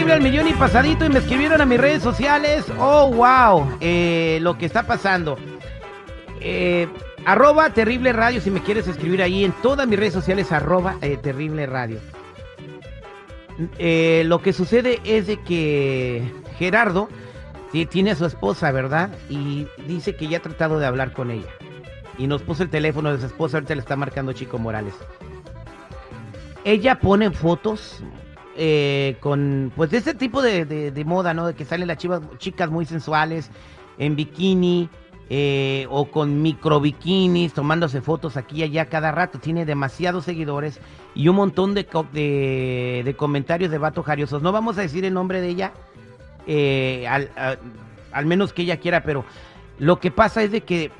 terrible al millón y pasadito y me escribieron a mis redes sociales. Oh, wow, eh, lo que está pasando. Eh, arroba terrible radio si me quieres escribir ahí en todas mis redes sociales arroba eh, terrible radio. Eh, lo que sucede es de que Gerardo ti- tiene a su esposa, ¿verdad? Y dice que ya ha tratado de hablar con ella. Y nos puso el teléfono de su esposa, ahorita le está marcando Chico Morales. Ella pone fotos eh, con, pues ese tipo de, moda, ¿no? De que salen las chivas- chicas muy sensuales en bikini eh, o con micro bikinis, tomándose fotos aquí y allá cada rato. Tiene demasiados seguidores y un montón de, de, comentarios de vatos jariosos. No vamos a decir el nombre de ella, eh, al, al menos que ella quiera, pero lo que pasa es de que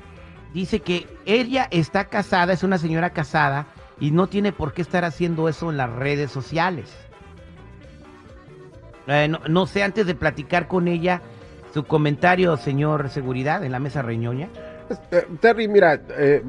dice que ella está casada, es una señora casada y no tiene por qué estar haciendo eso en las redes sociales. Eh, no, no sé, antes de platicar con ella, su comentario, señor Seguridad, en la mesa reñoña. Eh, Terry, mira, eh,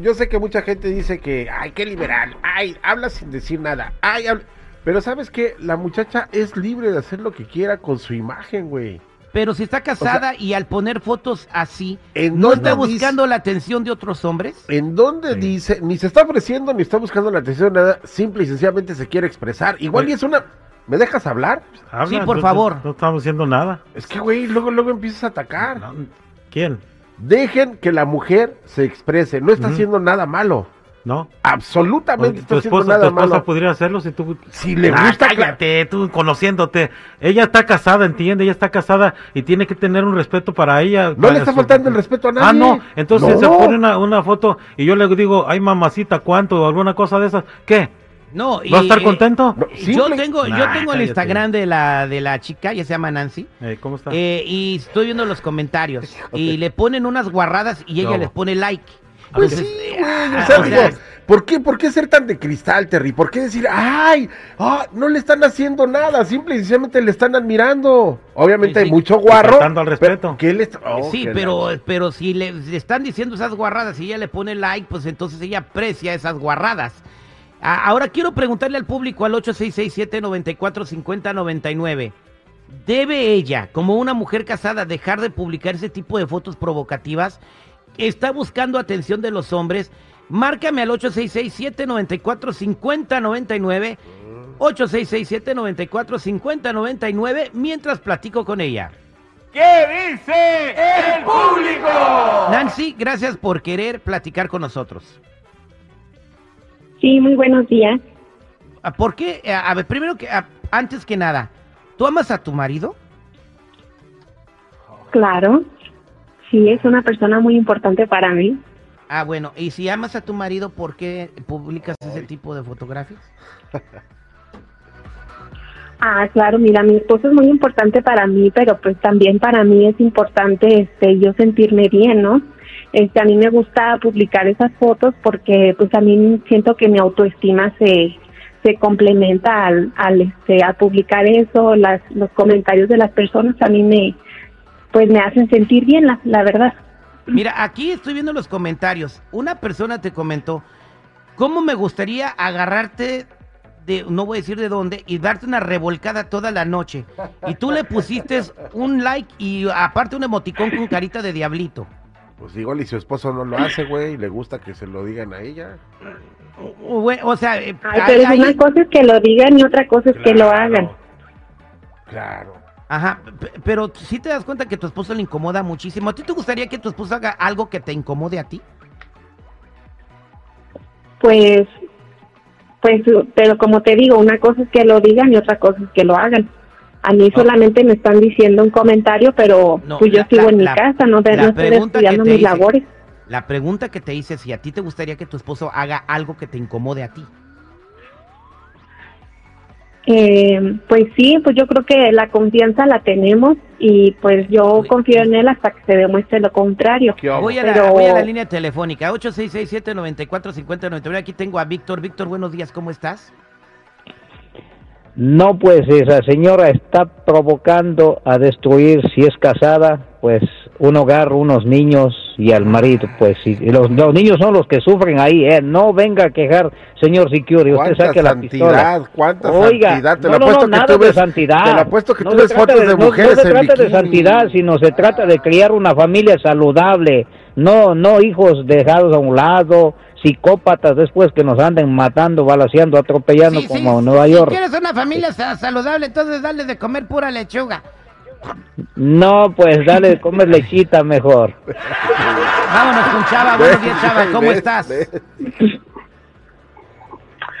yo sé que mucha gente dice que, ay, qué liberal, ay, habla sin decir nada, ay, habla... Pero sabes que la muchacha es libre de hacer lo que quiera con su imagen, güey. Pero si está casada y al poner fotos así, ¿En ¿no dónde está dice- buscando la atención de otros hombres? En donde Sí. dice, ni se está ofreciendo, ni está buscando la atención, nada, simple y sencillamente se quiere expresar. Igual Oye. y es una... ¿Me dejas hablar? Habla, Sí, por no- favor. No, no estamos haciendo nada. Es que, güey, luego, luego empiezas a atacar. No, ¿Quién? Dejen que la mujer se exprese, no está haciendo nada malo. No. Absolutamente Tu está haciendo esposa, tu nada esposa malo. podría hacerlo si tú. Si le Ah, gusta, cállate, tú conociéndote. Ella está casada, entiende, ella está casada y tiene que tener un respeto para ella. No para le está su- faltando el respeto a nadie. Ah, no, entonces No. se pone una, una foto y yo le digo, ay mamacita, ¿cuánto? o alguna cosa de esas. ¿Qué? No, ¿Va a estar eh, contento? No, yo tengo, yo tengo el. Instagram de la, de la chica, ella se llama Nancy. Eh, ¿Cómo está? Eh, y estoy viendo los comentarios. y le ponen unas guarradas y ella No. les pone like. Pues Entonces, sí, eh, güey, ah, o sea, o sea, digo, ¿por qué, ¿por qué ser tan de cristal, Terry? ¿Por qué decir, ay, ah, no le están haciendo nada, simple y sencillamente le están admirando? Obviamente Sí, hay mucho guarro. Faltando al respeto. pero ¿qué le está- oh, sí, pero, la- pero si le, le están diciendo esas guarradas y ella le pone like, pues entonces ella aprecia esas guarradas. Ahora quiero preguntarle al público al 8667-945099. ¿Debe ella, como una mujer casada, dejar de publicar ese tipo de fotos provocativas? ¿Está buscando atención de los hombres? Márcame al 866-794-5099. 8667-94-5099 mientras platico con ella. ¿Qué dice el público? Nancy, gracias por querer platicar con nosotros. Sí, muy buenos días. Ah, ¿Por qué? Eh, A ver, primero que, ah, antes que nada, ¿tú amas a tu marido? Claro. Sí, es una persona muy importante para mí. Ah, bueno, y si amas a tu marido, ¿por qué publicas ese tipo de fotografías? Ah, claro, mira, mi esposo es muy importante para mí, pero pues también para mí es importante este yo sentirme bien, ¿no? Este a mí me gusta publicar esas fotos porque pues a mí siento que mi autoestima se se complementa al al este a publicar eso, las los comentarios de las personas a mí me pues me hacen sentir bien, la, la verdad. Mira, aquí estoy viendo los comentarios. Una persona te comentó, ¿cómo me gustaría agarrarte de, no voy a decir de dónde, y darte una revolcada toda la noche? Y tú le pusiste un like y aparte un emoticón con carita de diablito. Pues igual y su esposo no lo hace, güey, y le gusta que se lo digan a ella. O, o- o sea, eh, Ay, pero ahí- una cosa es que lo digan y otra cosa es que lo hagan. Claro. Ajá, pero si te das cuenta que tu esposo le incomoda muchísimo. ¿A ti te gustaría que tu esposo haga algo que te incomode a ti? Pues, pues, pero como te digo, una cosa es que lo digan y otra cosa es que lo hagan. A mí solamente me están diciendo un comentario, pero No, pues yo la- sigo la- en mi la- casa, no, no estoy estudiando te mis hice- labores. La pregunta que te hice es si a ti te gustaría que tu esposo haga algo que te incomode a ti. Eh, pues sí, pues yo creo que la confianza la tenemos y pues yo Uy. confío en él hasta que se demuestre lo contrario. ¿Qué Voy a, la, Pero- voy a la línea telefónica, 8667-945099. Aquí tengo a Víctor. Víctor, buenos días, ¿cómo estás? No, pues esa señora está provocando a destruir, si es casada, pues un hogar, unos niños, y al marido, pues sí. Y Los, los niños son los que sufren ahí, ¿eh? No venga a quejar, señor Security. Usted ¿Cuánta saque la santidad? pistola. ¿Cuánta Oiga, santidad? Te no, no, no, nada de santidad. te lo apuesto que No tú ves fotos de no- mujeres No se en trata de santidad, sino se trata de criar una familia saludable. No, no hijos dejados a un lado, psicópatas después que nos anden matando, balaseando, atropellando Sí, como sí, en Nueva si York. quieres una familia sa- saludable, entonces dale de comer pura lechuga. No, pues dale de comer lechita mejor. Vámonos con Chava. Buenos días, Chava. ¿Cómo estás?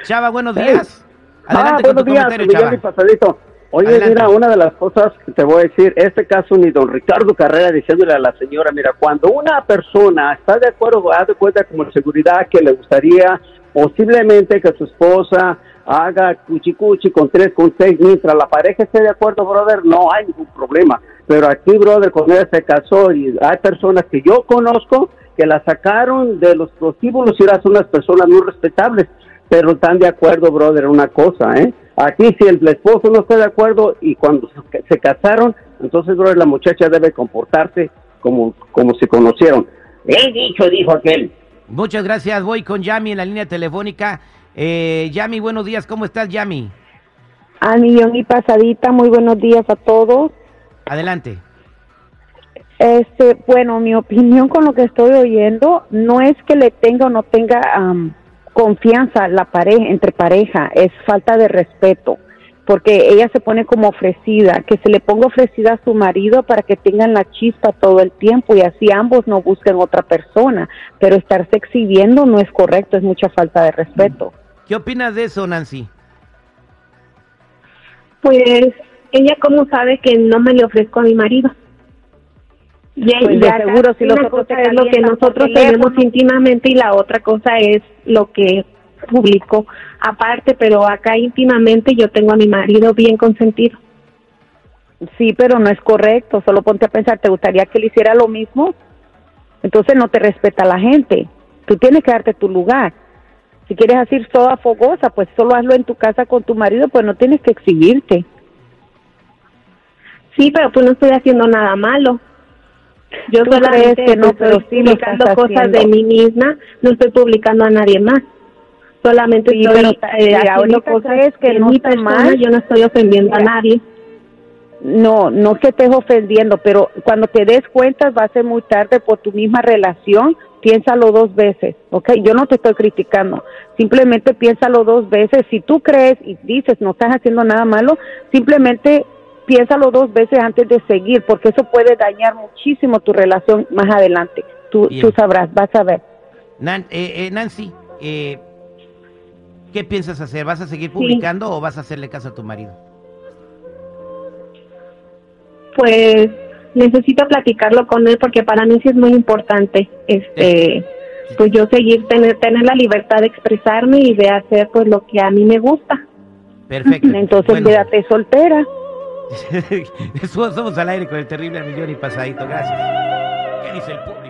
Chava, buenos días. Ah, Adelante con buenos tu días, comentario, Chava. Oye, Adelante. mira, una de las cosas que te voy a decir, este caso ni don Ricardo Carrera diciéndole a la señora, mira, cuando una persona está de acuerdo, haz de cuenta como seguridad que le gustaría posiblemente que su esposa haga cuchicuchi con tres, con seis, mientras la pareja esté de acuerdo, brother, no hay ningún problema. Pero aquí, brother, con ella se casó y hay personas que yo conozco que la sacaron de los prostíbulos y ahora son unas personas muy respetables pero están de acuerdo, brother, en una cosa, ¿eh? Aquí si el esposo no está de acuerdo y cuando se, casaron, entonces, brother, la muchacha debe comportarse como, como se conocieron. He dicho, dijo aquel. Muchas gracias. Voy con Yami en la línea telefónica. Eh, Yami, buenos días. ¿Cómo estás, Yami? Al millón y pasadita, muy buenos días a todos. Adelante. Este, bueno, mi opinión con lo que estoy oyendo no es que le tenga o no tenga am, confianza la pareja entre pareja, es falta de respeto, porque ella se pone como ofrecida, que se le ponga ofrecida a su marido para que tengan la chispa todo el tiempo y así ambos no busquen otra persona, pero estarse exhibiendo no es correcto, es mucha falta de respeto. ¿Qué opinas de eso, Nancy? Pues ella cómo sabe que no me le ofrezco a mi marido. Ya, Pues de ya seguro, si los una otros cosa es lo que nosotros tenemos íntimamente y la otra cosa es lo que publico aparte, pero acá íntimamente yo tengo a mi marido bien consentido. Sí, pero no es correcto, solo ponte a pensar, ¿te gustaría que le hiciera lo mismo? Entonces no te respeta la gente, tú tienes que darte tu lugar. Si quieres hacer toda fogosa, pues solo hazlo en tu casa con tu marido, pues no tienes que exhibirte. Sí, pero pues no estoy haciendo nada malo. Yo Tú solamente crees que no, estoy pero sí lo publicando cosas haciendo. de mí misma, no estoy publicando a nadie más. Solamente Sí, estoy pero, eh, eh, haciendo cosas que no mi persona, mal. yo no estoy ofendiendo a nadie. No, no que estés ofendiendo, pero cuando te des cuenta va a ser muy tarde por tu misma relación. Piénsalo dos veces, ¿ok? Yo no te estoy criticando, simplemente piénsalo dos veces. Si tú crees y dices no estás haciendo nada malo, simplemente piénsalo dos veces antes de seguir, porque eso puede dañar muchísimo tu relación más adelante. Tú, tú sabrás, vas a ver. Nan- eh, eh, Nancy, eh, ¿qué piensas hacer? ¿Vas a seguir publicando o vas a hacerle caso a tu marido? Pues necesito platicarlo con él porque para mí sí es muy importante este pues yo seguir tener tener la libertad de expresarme y de hacer pues lo que a mí me gusta. Perfecto. Entonces Bueno, quédate soltera. somos al aire con el terrible millón y pasadito. Gracias. ¿Qué dice el público?